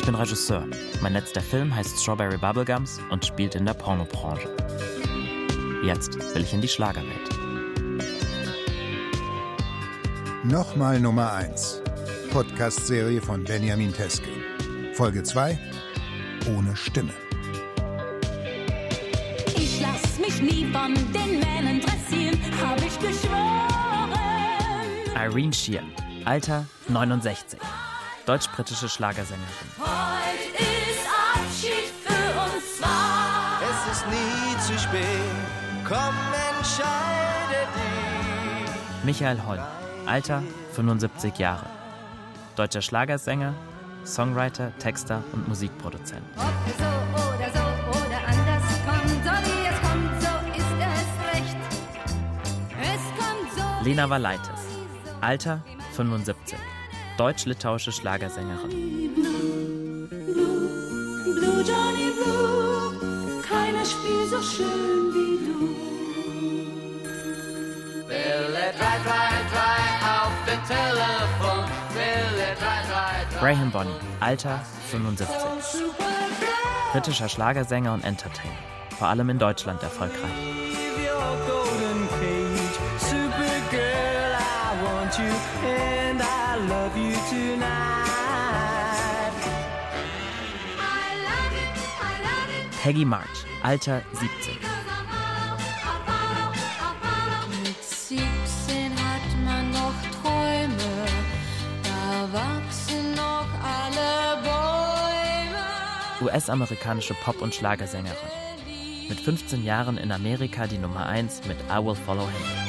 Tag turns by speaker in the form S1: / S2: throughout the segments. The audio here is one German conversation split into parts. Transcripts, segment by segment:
S1: Ich bin Regisseur. Mein letzter Film heißt Strawberry Bubblegums und spielt in der Pornobranche. Jetzt will ich in die Schlagerwelt.
S2: Nochmal Nummer 1. Podcast-Serie von Benjamin Teske. Folge 2. Ohne Stimme.
S3: Ich lass mich nie von den Männern dressieren, hab ich geschworen.
S1: Irene Shear, Alter 69. Deutsch-britische Schlagersängerin.
S3: Heute ist Abschied für uns zwei.
S4: Es ist nie zu spät, komm, entscheide dich.
S1: Michael Holm, Alter 75 Jahre. Deutscher Schlagersänger, Songwriter, Texter und Musikproduzent.
S3: Ob es so oder so oder anders kommt, so wie es kommt, so ist es recht. Es kommt so.
S1: Lena Valaitis, Alter 75. Deutsch-litauische Schlagersängerin.
S3: Blue Johnny Blue, keiner spielt so schön wie du.
S4: Wille 333 auf dem Telefon. Wille 333.
S1: Graham Bonney, Alter 75. Britischer Schlagersänger und Entertainer. Vor allem in Deutschland erfolgreich.
S4: You and I love you tonight.
S3: I love it, I love it.
S1: Peggy March, Alter 70.
S3: Mit 17 hat man noch Träume, da wachsen noch alle Bäume.
S1: US-amerikanische Pop- und Schlagersängerin. Mit 15 Jahren in Amerika die Nummer 1 mit I Will Follow Him.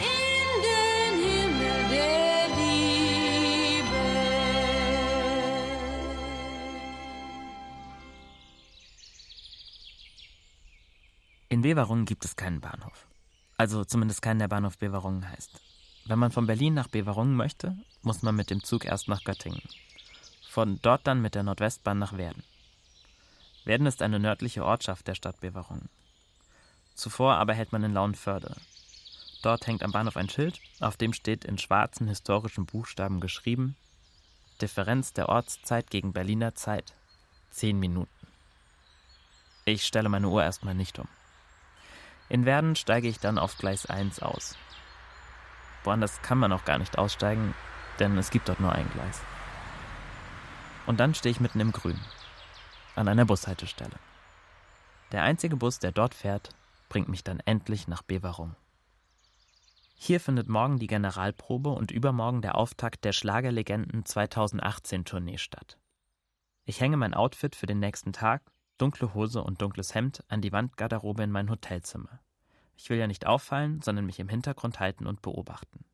S1: Beverungen gibt es keinen Bahnhof. Also zumindest keinen, der Bahnhof Beverungen heißt. Wenn man von Berlin nach Beverungen möchte, muss man mit dem Zug erst nach Göttingen. Von dort dann mit der Nordwestbahn nach Werden. Werden ist eine nördliche Ortschaft der Stadt Beverungen. Zuvor aber hält man in Lauenförde. Dort hängt am Bahnhof ein Schild, auf dem steht in schwarzen historischen Buchstaben geschrieben Differenz der Ortszeit gegen Berliner Zeit. Zehn Minuten. Ich stelle meine Uhr erstmal nicht um. In Werden steige ich dann auf Gleis 1 aus. Woanders kann man auch gar nicht aussteigen, denn es gibt dort nur ein Gleis. Und dann stehe ich mitten im Grün, an einer Bushaltestelle. Der einzige Bus, der dort fährt, bringt mich dann endlich nach Beverung. Hier findet morgen die Generalprobe und übermorgen der Auftakt der Schlagerlegenden 2018 Tournee statt. Ich hänge mein Outfit für den nächsten Tag, dunkle Hose und dunkles Hemd, an die Wandgarderobe in mein Hotelzimmer. Ich will ja nicht auffallen, sondern mich im Hintergrund halten und beobachten.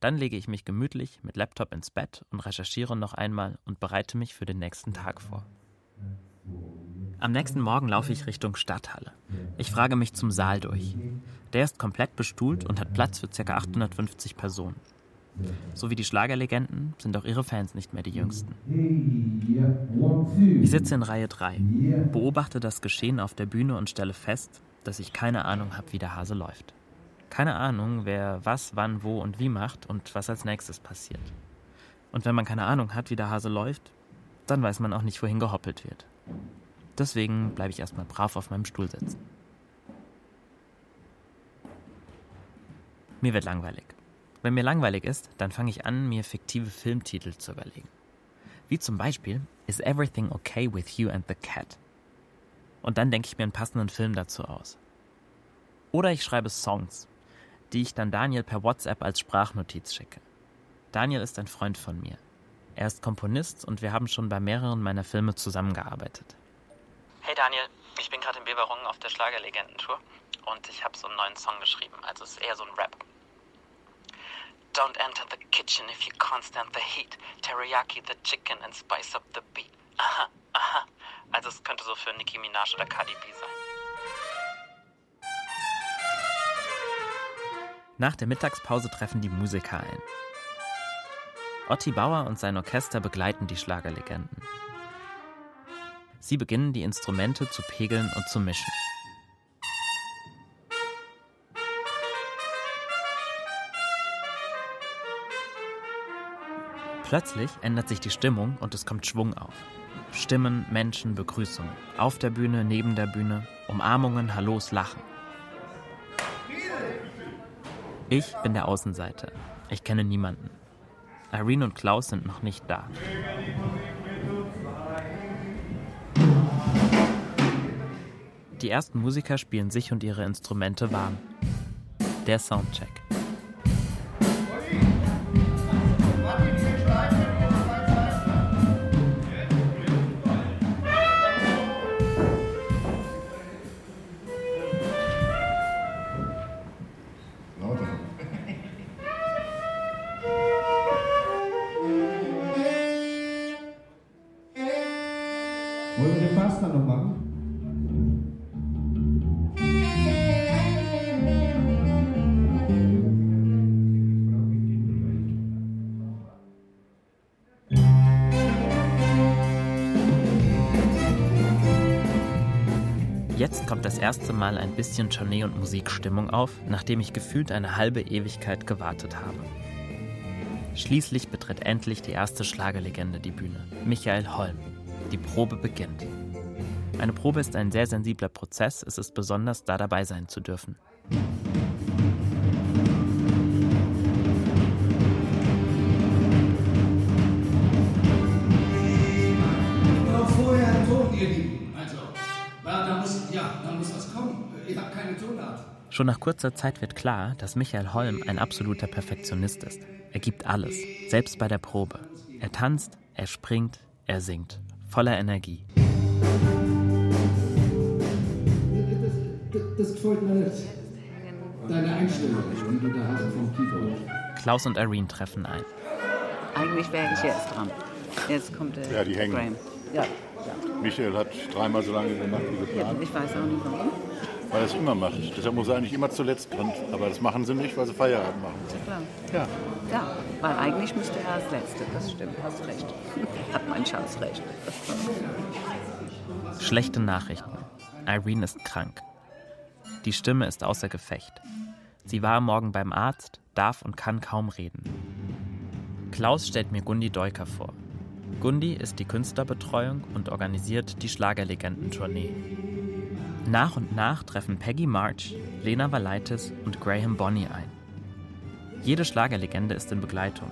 S1: Dann lege ich mich gemütlich mit Laptop ins Bett und recherchiere noch einmal und bereite mich für den nächsten Tag vor. Am nächsten Morgen laufe ich Richtung Stadthalle. Ich frage mich zum Saal durch. Der ist komplett bestuhlt und hat Platz für ca. 850 Personen. So wie die Schlagerlegenden sind auch ihre Fans nicht mehr die jüngsten. Ich sitze in Reihe 3, beobachte das Geschehen auf der Bühne und stelle fest, dass ich keine Ahnung habe, wie der Hase läuft. Keine Ahnung, wer was, wann, wo und wie macht und was als nächstes passiert. Und wenn man keine Ahnung hat, wie der Hase läuft, dann weiß man auch nicht, wohin gehoppelt wird. Deswegen bleibe ich erstmal brav auf meinem Stuhl sitzen. Mir wird langweilig. Wenn mir langweilig ist, dann fange ich an, mir fiktive Filmtitel zu überlegen. Wie zum Beispiel Is Everything Okay with You and the Cat? Und dann denke ich mir einen passenden Film dazu aus. Oder ich schreibe Songs, die ich dann Daniel per WhatsApp als Sprachnotiz schicke. Daniel ist ein Freund von mir. Er ist Komponist und wir haben schon bei mehreren meiner Filme zusammengearbeitet. Hey Daniel, ich bin gerade in Beverungen auf der Schlagerlegendentour und ich habe so einen neuen Song geschrieben, also es ist eher so ein Rap. Don't enter the kitchen if you can't stand the heat. Teriyaki the chicken and spice up the beat. Aha, aha. Also es könnte so für Nicki Minaj oder Cardi B sein. Nach der Mittagspause treffen die Musiker ein. Otti Bauer und sein Orchester begleiten die Schlagerlegenden. Sie beginnen die Instrumente zu pegeln und zu mischen. Plötzlich ändert sich die Stimmung und es kommt Schwung auf. Stimmen, Menschen, Begrüßungen. Auf der Bühne, neben der Bühne, Umarmungen, Hallos, Lachen. Ich bin der Außenseiter. Ich kenne niemanden. Irene und Klaus sind noch nicht da. Die ersten Musiker spielen sich und ihre Instrumente warm. Der Soundcheck. Kommt das erste Mal ein bisschen Tournee- und Musikstimmung auf, nachdem ich gefühlt eine halbe Ewigkeit gewartet habe. Schließlich betritt endlich die erste Schlagerlegende die Bühne, Michael Holm. Die Probe beginnt. Eine Probe ist ein sehr sensibler Prozess, es ist besonders, da dabei sein zu dürfen.
S5: Noch vorher einen Ton, ihr Lieben. Ja, da muss was kommen. Ich habe keine Tonart.
S1: Schon nach kurzer Zeit wird klar, dass Michael Holm ein absoluter Perfektionist ist. Er gibt alles, selbst bei der Probe. Er tanzt, er springt, er singt, voller Energie.
S5: Das, das gefällt mir nicht. Deine Einstellung, die du da hast vom Keyboard.
S1: Klaus und Irene treffen ein.
S6: Eigentlich wäre ich jetzt dran. Jetzt kommt der
S7: Ja, die hängen.
S6: Graham. Ja.
S7: Michael hat dreimal so lange gemacht wie geplant,
S6: Ich weiß auch nicht warum.
S7: weil er es immer macht. Deshalb muss er eigentlich immer zuletzt dran. Aber das machen sie nicht, weil sie Feierabend machen.
S6: Klar.
S7: Ja.
S6: Ja, weil eigentlich müsste er als Letzte. Das stimmt, hast recht. Hat mein Schatz recht.
S1: Schlechte Nachrichten. Irene ist krank. Die Stimme ist außer Gefecht. Sie war Morgen beim Arzt, darf und kann kaum reden. Klaus stellt mir Gundi Deuker vor. Gundi ist die Künstlerbetreuung und organisiert die Schlagerlegenden-Tournee. Nach und nach treffen Peggy March, Lena Valaitis und Graham Bonney ein. Jede Schlagerlegende ist in Begleitung.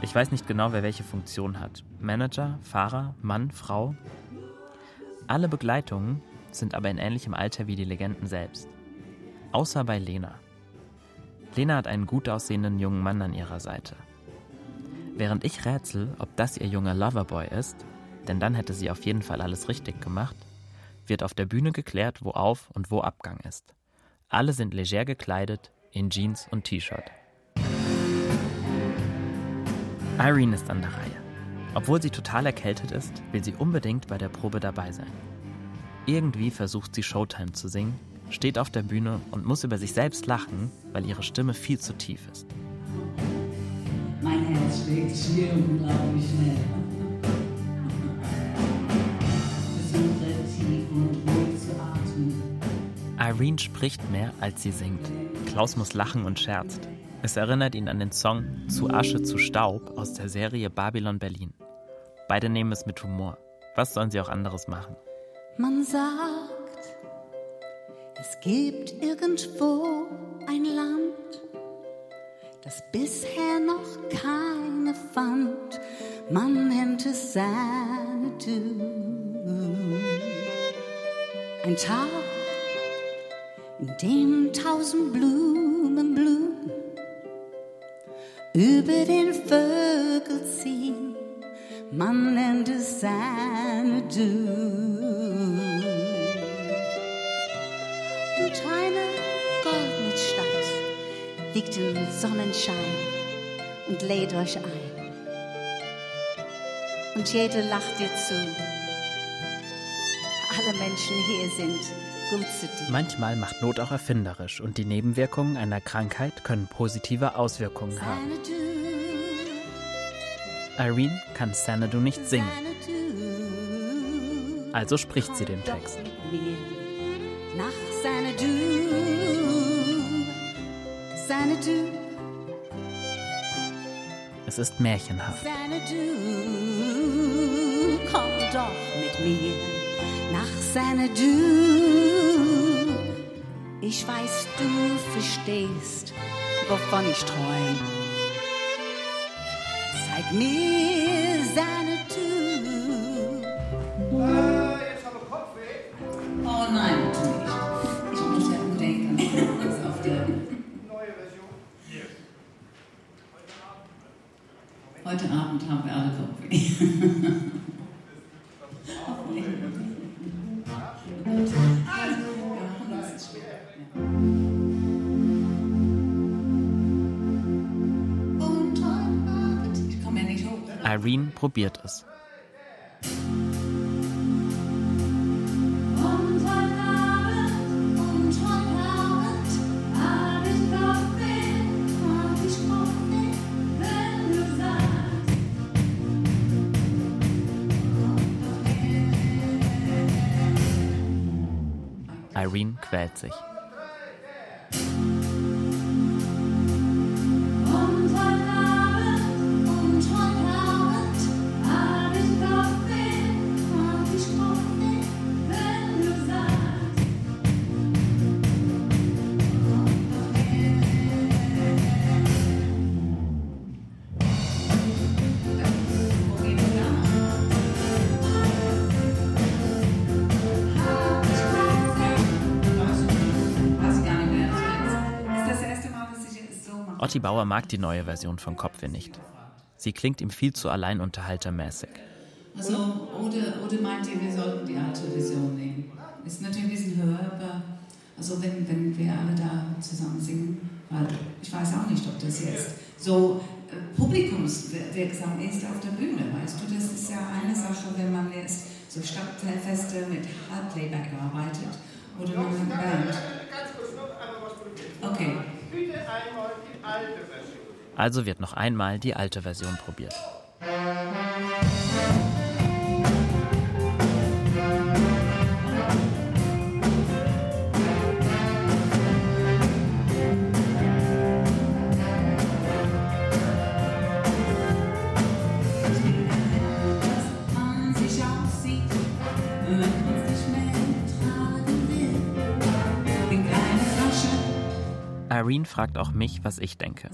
S1: Ich weiß nicht genau, wer welche Funktion hat. Manager, Fahrer, Mann, Frau. Alle Begleitungen sind aber in ähnlichem Alter wie die Legenden selbst. Außer bei Lena. Lena hat einen gut aussehenden jungen Mann an ihrer Seite. Während ich rätsel, ob das ihr junger Loverboy ist, denn dann hätte sie auf jeden Fall alles richtig gemacht, wird auf der Bühne geklärt, wo Auf- und wo Abgang ist. Alle sind leger gekleidet, in Jeans und T-Shirt. Irene ist an der Reihe. Obwohl sie total erkältet ist, will sie unbedingt bei der Probe dabei sein. Irgendwie versucht sie Showtime zu singen, steht auf der Bühne und muss über sich selbst lachen, weil ihre Stimme viel zu tief ist.
S8: Mein Herz schlägt schier unglaublich schnell. Versuche tief und ruhig zu atmen.
S1: Irene spricht mehr, als sie singt. Klaus muss lachen und scherzt. Es erinnert ihn an den Song Zu Asche zu Staub aus der Serie Babylon Berlin. Beide nehmen es mit Humor. Was sollen sie auch anderes machen?
S9: Man sagt, es gibt irgendwo ein Land, das bisher noch keine fand. Man nennt es Xanadu. Ein Tag, in dem tausend Blumen blühen, über den Vögel ziehen. Man nennt es Xanadu. Liegt im Sonnenschein und lädt euch ein. Und jede lacht dir zu. Alle Menschen hier sind gut zu dir.
S1: Manchmal macht Not auch erfinderisch und die Nebenwirkungen einer Krankheit können positive Auswirkungen haben. Irene kann Xanadu nicht singen, also spricht sie den Text.
S9: Nach Xanadu.
S1: Es ist märchenhaft.
S9: Xanadu, komm doch mit mir nach Xanadu. Ich weiß, du verstehst, wovon ich träum. Zeig mir Xanadu.
S8: Oh nein, bitte nicht. Ich muss ja unbedingt ganz auf der. Heute Abend haben wir alle Kopfweh. Und heute Abend. Ich komme ja nicht hoch.
S1: Irene probiert es. Irene quält sich. Otti Bauer mag die neue Version von Kopfweh nicht. Sie klingt ihm viel zu alleinunterhaltermäßig.
S8: Also, oder, oder meint ihr, wir sollten die alte Version nehmen? Ist natürlich ein bisschen höher, aber also wenn, wenn wir alle da zusammen singen, weil ich weiß auch nicht, ob das jetzt so äh, publikumswirksam ist auf der Bühne, weißt du? Das ist ja eine Sache, wenn man jetzt so Stadtfeste mit Halbplayback arbeitet oder man hat Band. Okay.
S1: Also wird noch einmal die alte Version probiert. Irene fragt auch mich, was ich denke.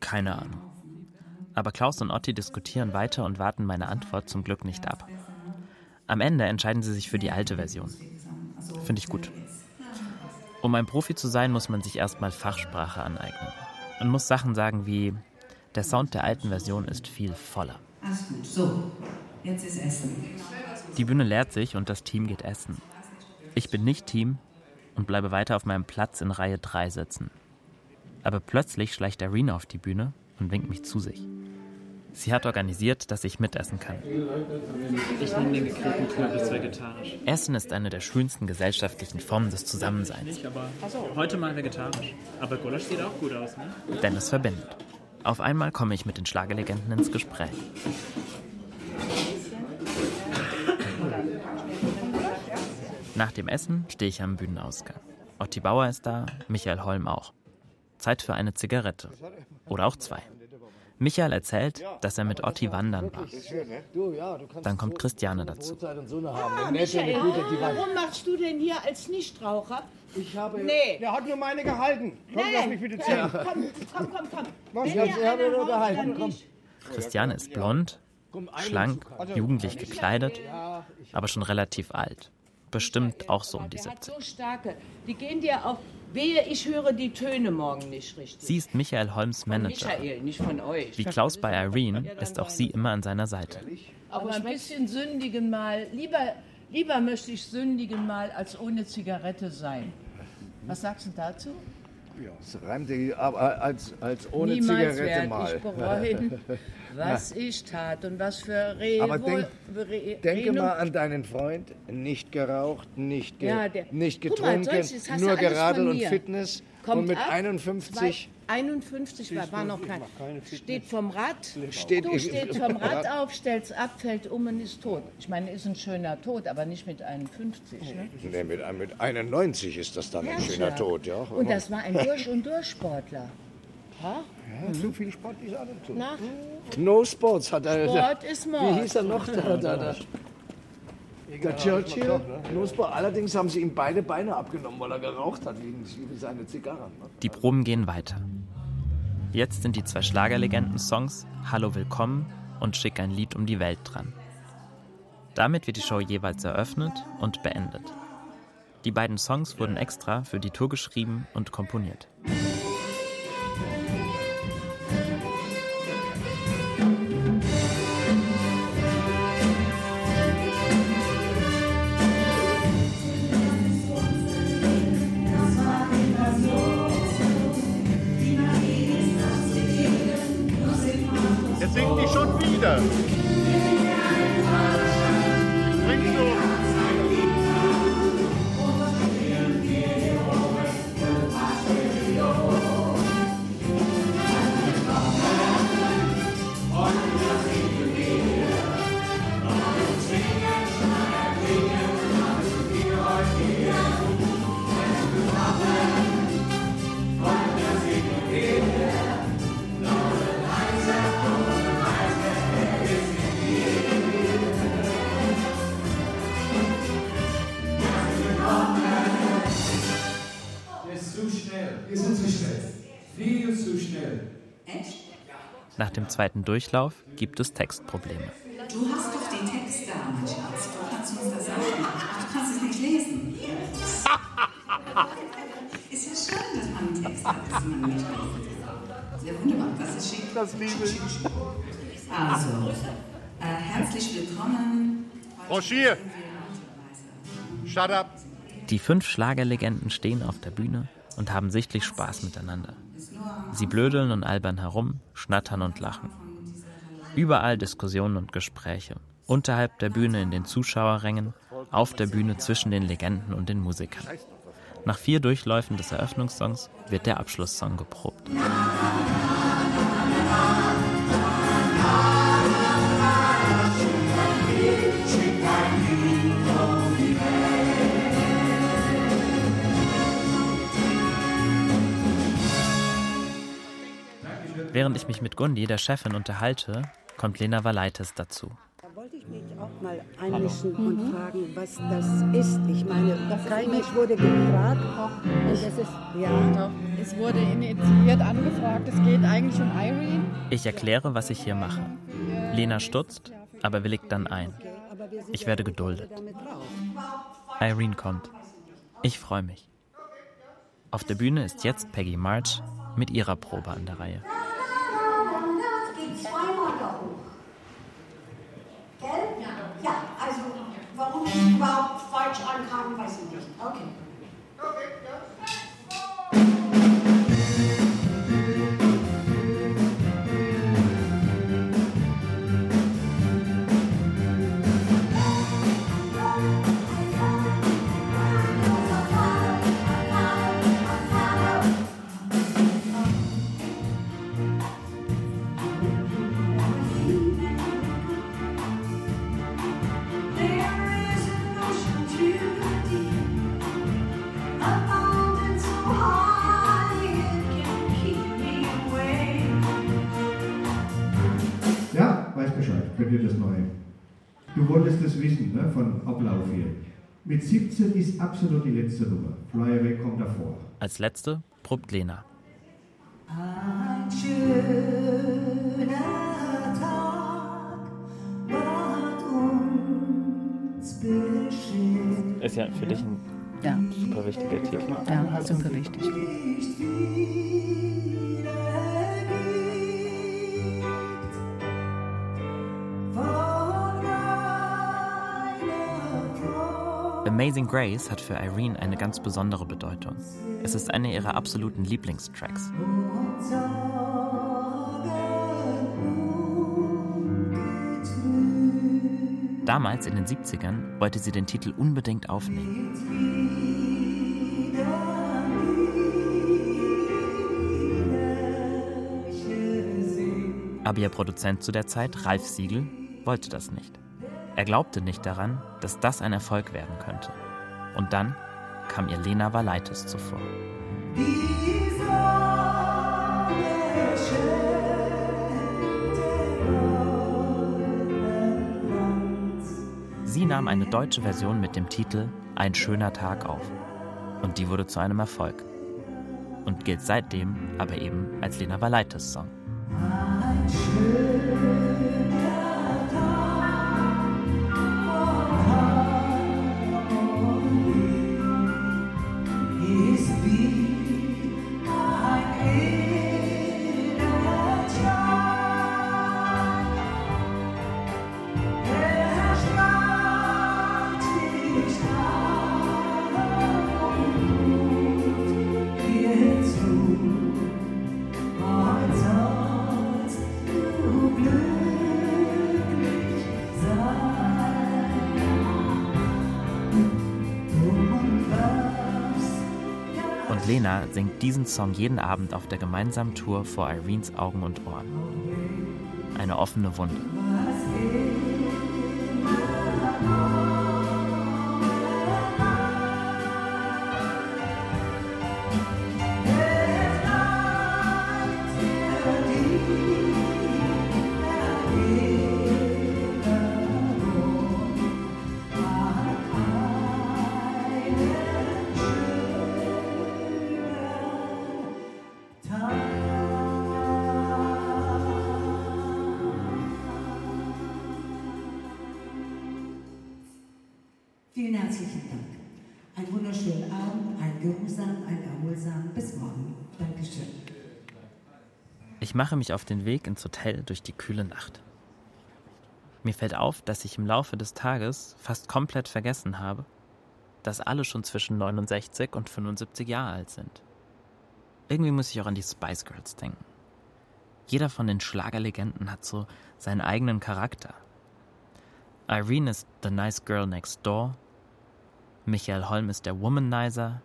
S1: Keine Ahnung. Aber Klaus und Otti diskutieren weiter und warten meine Antwort zum Glück nicht ab. Am Ende entscheiden sie sich für die alte Version. Finde ich gut. Um ein Profi zu sein, muss man sich erstmal Fachsprache aneignen. Man muss Sachen sagen wie, der Sound der alten Version ist viel voller.
S8: Alles gut. So, jetzt ist Essen.
S1: Die Bühne leert sich und das Team geht essen. Ich bin nicht Team und bleibe weiter auf meinem Platz in Reihe 3 sitzen. Aber plötzlich schleicht Irene auf die Bühne und winkt mich zu sich. Sie hat organisiert, dass ich mitessen kann.
S10: Ich nehme den Kürbis vegetarisch.
S1: Essen ist eine der schönsten gesellschaftlichen Formen des Zusammenseins,
S10: Nicht, aber heute mal vegetarisch. Aber Gulasch sieht auch gut aus, ne?
S1: denn es verbindet. Auf einmal komme ich mit den Schlagerlegenden ins Gespräch. Nach dem Essen stehe ich am Bühnenausgang. Otti Bauer ist da, Michael Holm auch. Zeit für eine Zigarette. Oder auch zwei. Michael erzählt, dass er mit Otti wandern war. Dann kommt Christiane dazu.
S11: Ah, Michael, warum machst du denn hier als Nichtraucher?
S12: Ich habe.
S11: Nee.
S12: Der hat nur meine gehalten. Komm,
S11: Nee.
S12: lass mich bitte ziehen.
S11: Komm, komm, komm,
S12: Ich habe nur gehalten, komm.
S1: Christiane ist blond, schlank, jugendlich gekleidet, aber schon relativ alt. Bestimmt auch so um die
S11: Der hat
S1: 70.
S11: so starke. Die gehen dir auf. Wehe, ich höre die Töne morgen nicht richtig.
S1: Sie ist Michael Holms Manager.
S11: Michael, nicht von euch.
S1: Wie Klaus bei Irene ist auch sie immer an seiner Seite.
S13: Aber ein bisschen sündigen mal. Lieber, lieber möchte ich sündigen mal, als ohne Zigarette sein. Was sagst du dazu?
S14: Ja, es reimt sich aber als, als ohne
S13: Niemals
S14: Zigarette mal.
S13: ich bereuen, was ich tat und was für Revo
S14: Aber denk,
S13: Re
S14: denke mal an deinen Freund. Nicht geraucht, nicht, ge
S13: Ja, der-
S14: nicht
S13: mal,
S14: getrunken,
S13: du
S14: nur
S13: alles
S14: Geradel
S13: von
S14: und. Fitness.
S13: Kommt
S14: und mit
S13: ab,
S14: 51
S13: Zwei, 51 war, war noch kein. Steht vom Rad,
S14: Steht-
S13: du stehst vom Rad auf, stellst ab, fällt um und ist tot. Ich meine, ist ein schöner Tod, aber nicht mit 51. Ne?
S14: Nee, mit, mit 91 ist das dann ein
S13: Herzschlag.
S14: schöner Tod, ja.
S13: Und das war ein Durch- und Durchsportler. Ha?
S14: Ja, zu viel Sport ist alles zu.
S13: Na?
S14: No Sports hat er.
S13: Sport ist Mord.
S14: Wie hieß er noch? Der, der, der, der Churchill. Sport. Allerdings haben sie ihm beide Beine abgenommen, weil er geraucht hat, wegen seiner Zigarren. ne?
S1: Die Proben gehen weiter. Jetzt sind die zwei Schlagerlegenden-Songs Hallo Willkommen und Schick ein Lied um die Welt dran. Damit wird die Show jeweils eröffnet und beendet. Die beiden Songs wurden extra für die Tour geschrieben und komponiert. Dem zweiten Durchlauf gibt es Textprobleme.
S8: Du hast doch den Text da, mein Schatz. Du kannst uns das sagen. Ach, du kannst es nicht lesen. ist ja schön, dass man einen Text hat, dass man nicht lesen. Ja, wunderbar. Das ist schick. Das liebe ich. Also, äh, herzlich willkommen.
S7: Rochier. Shut up.
S1: Die fünf Schlagerlegenden stehen auf der Bühne und haben sichtlich Spaß miteinander. Sie blödeln und albern herum, schnattern und lachen. Überall Diskussionen und Gespräche. Unterhalb der Bühne in den Zuschauerrängen, auf der Bühne zwischen den Legenden und den Musikern. Nach vier Durchläufen des Eröffnungssongs wird der Abschlusssong geprobt. Während ich mich mit Gundi, der Chefin, unterhalte, kommt Lena Valaitis dazu.
S15: Da wollte ich mich auch mal einmischen und fragen, was das ist. Ich meine, kein Mensch wurde gefragt. Das ist, ja.
S16: Doch, es wurde initiiert angefragt. Es geht eigentlich um Irene.
S1: Ich erkläre, was ich hier mache. Lena stutzt, aber willigt dann ein. Ich werde geduldet. Irene kommt. Ich freue mich. Auf der Bühne ist jetzt Peggy March mit ihrer Probe an der Reihe.
S17: Mit 17 ist absolut die letzte Nummer. Fly Away kommt davor.
S1: Als letzte probt Lena.
S18: Ein schöner Tag wird uns beschert.
S1: Ist ja für dich ein
S6: Ja.
S1: super wichtiger Titel.
S6: Ja, super wichtig.
S1: Amazing Grace hat für Irene eine ganz besondere Bedeutung. Es ist einer ihrer absoluten Lieblingstracks. Damals in den 70ern wollte sie den Titel unbedingt aufnehmen. Aber ihr Produzent zu der Zeit, Ralf Siegel, wollte das nicht. Er glaubte nicht daran, dass das ein Erfolg werden könnte. Und dann kam ihr Lena Valaitis zuvor. Sie nahm eine deutsche Version mit dem Titel Ein schöner Tag auf. Und die wurde zu einem Erfolg. Und gilt seitdem aber eben als Lena Valaitis Song. Und Lena singt diesen Song jeden Abend auf der gemeinsamen Tour vor Irenes Augen und Ohren. Eine offene Wunde.
S19: Geruhsamen, einen erholsamen. Bis morgen. Dankeschön.
S1: Ich mache mich auf den Weg ins Hotel durch die kühle Nacht. Mir fällt auf, dass ich im Laufe des Tages fast komplett vergessen habe, dass alle schon zwischen 69 und 75 Jahre alt sind. Irgendwie muss ich auch an die Spice Girls denken. Jeder von den Schlagerlegenden hat so seinen eigenen Charakter. Irene ist the nice girl next door, Michael Holm ist der Womanizer,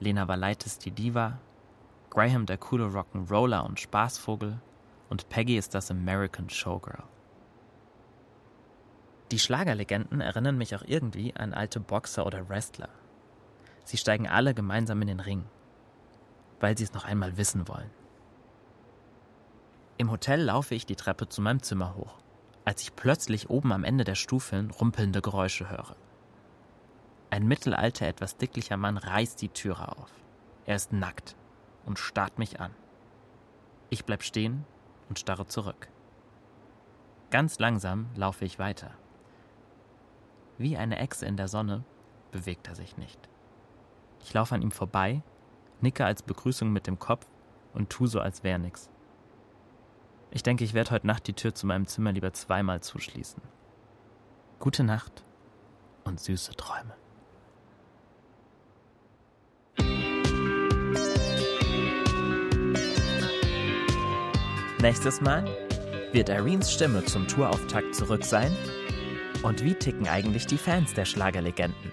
S1: Lena Valaitis die Diva, Graham der coole Rock'n'Roller und Spaßvogel und Peggy ist das American Showgirl. Die Schlagerlegenden erinnern mich auch irgendwie an alte Boxer oder Wrestler. Sie steigen alle gemeinsam in den Ring, weil sie es noch einmal wissen wollen. Im Hotel laufe ich die Treppe zu meinem Zimmer hoch, als ich plötzlich oben am Ende der Stufeln rumpelnde Geräusche höre. Ein mittelalter, etwas dicklicher Mann reißt die Türe auf. Er ist nackt und starrt mich an. Ich bleib stehen und starre zurück. Ganz langsam laufe ich weiter. Wie eine Echse in der Sonne bewegt er sich nicht. Ich laufe an ihm vorbei, nicke als Begrüßung mit dem Kopf und tu so, als wär nix. Ich denke, ich werde heute Nacht die Tür zu meinem Zimmer lieber zweimal zuschließen. Gute Nacht und süße Träume. Nächstes Mal wird Irenes Stimme zum Tourauftakt zurück sein? Und wie ticken eigentlich die Fans der Schlagerlegenden?